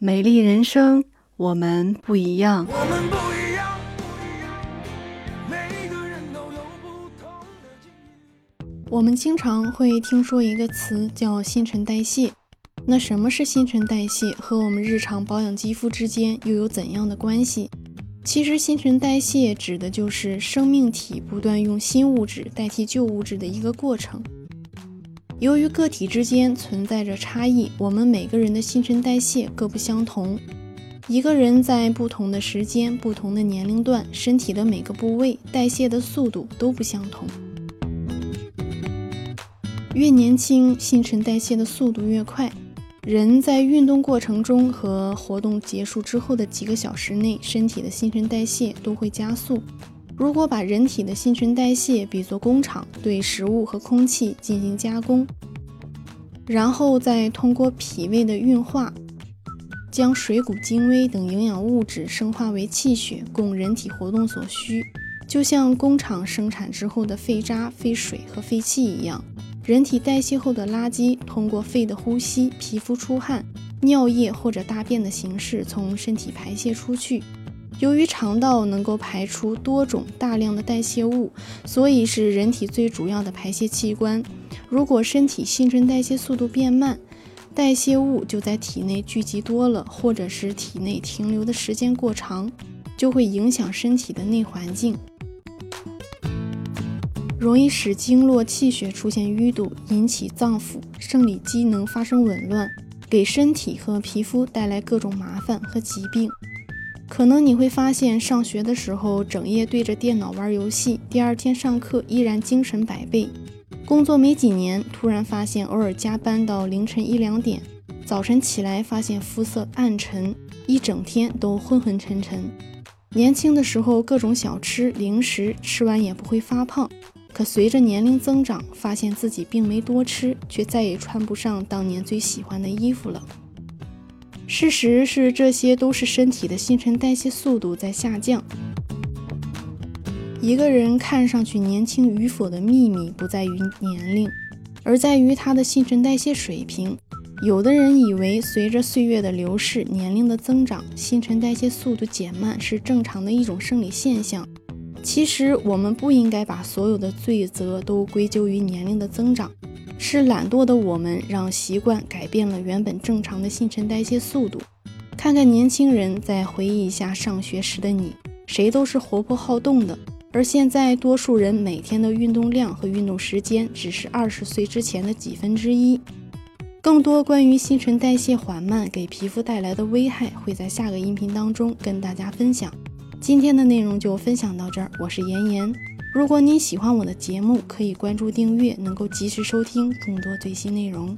美丽人生，我们不一样。我们不一样，不一样，每个人都有不同的境遇。我们经常会听说一个词叫新陈代谢。那什么是新陈代谢？和我们日常保养肌肤之间又有怎样的关系？其实，新陈代谢指的就是生命体不断用新物质代替旧物质的一个过程。由于个体之间存在着差异，我们每个人的新陈代谢各不相同。一个人在不同的时间、不同的年龄段，身体的每个部位代谢的速度都不相同。越年轻，新陈代谢的速度越快。人在运动过程中和活动结束之后的几个小时内，身体的新陈代谢都会加速。如果把人体的新陈代谢比作工厂，对食物和空气进行加工，然后再通过脾胃的运化，将水谷精微等营养物质生化为气血，供人体活动所需，就像工厂生产之后的废渣、废水和废气一样。人体代谢后的垃圾，通过肺的呼吸、皮肤出汗、尿液或者大便的形式从身体排泄出去。由于肠道能够排出多种大量的代谢物，所以是人体最主要的排泄器官。如果身体新陈代谢速度变慢，代谢物就在体内聚集多了，或者是体内停留的时间过长，就会影响身体的内环境，容易使经络气血出现淤堵，引起脏腑生理机能发生紊乱，给身体和皮肤带来各种麻烦和疾病。可能你会发现，上学的时候整夜对着电脑玩游戏，第二天上课依然精神百倍；工作没几年，突然发现偶尔加班到凌晨一两点，早晨起来发现肤色暗沉，一整天都昏昏沉沉。年轻的时候各种小吃零食吃完也不会发胖，可随着年龄增长，发现自己并没多吃，却再也穿不上当年最喜欢的衣服了。事实是，这些都是身体的新陈代谢速度在下降。一个人看上去年轻与否的秘密，不在于年龄，而在于他的新陈代谢水平。有的人以为，随着岁月的流逝，年龄的增长，新陈代谢速度减慢是正常的一种生理现象。其实，我们不应该把所有的罪责都归咎于年龄的增长。是懒惰的我们，让习惯改变了原本正常的新陈代谢速度。看看年轻人，再回忆一下上学时的你，谁都是活泼好动的。而现在，多数人每天的运动量和运动时间只是二十岁之前的几分之一。更多关于新陈代谢缓慢给皮肤带来的危害，会在下个音频当中跟大家分享。今天的内容就分享到这儿，我是妍妍。如果您喜欢我的节目，可以关注订阅，能够及时收听更多最新内容。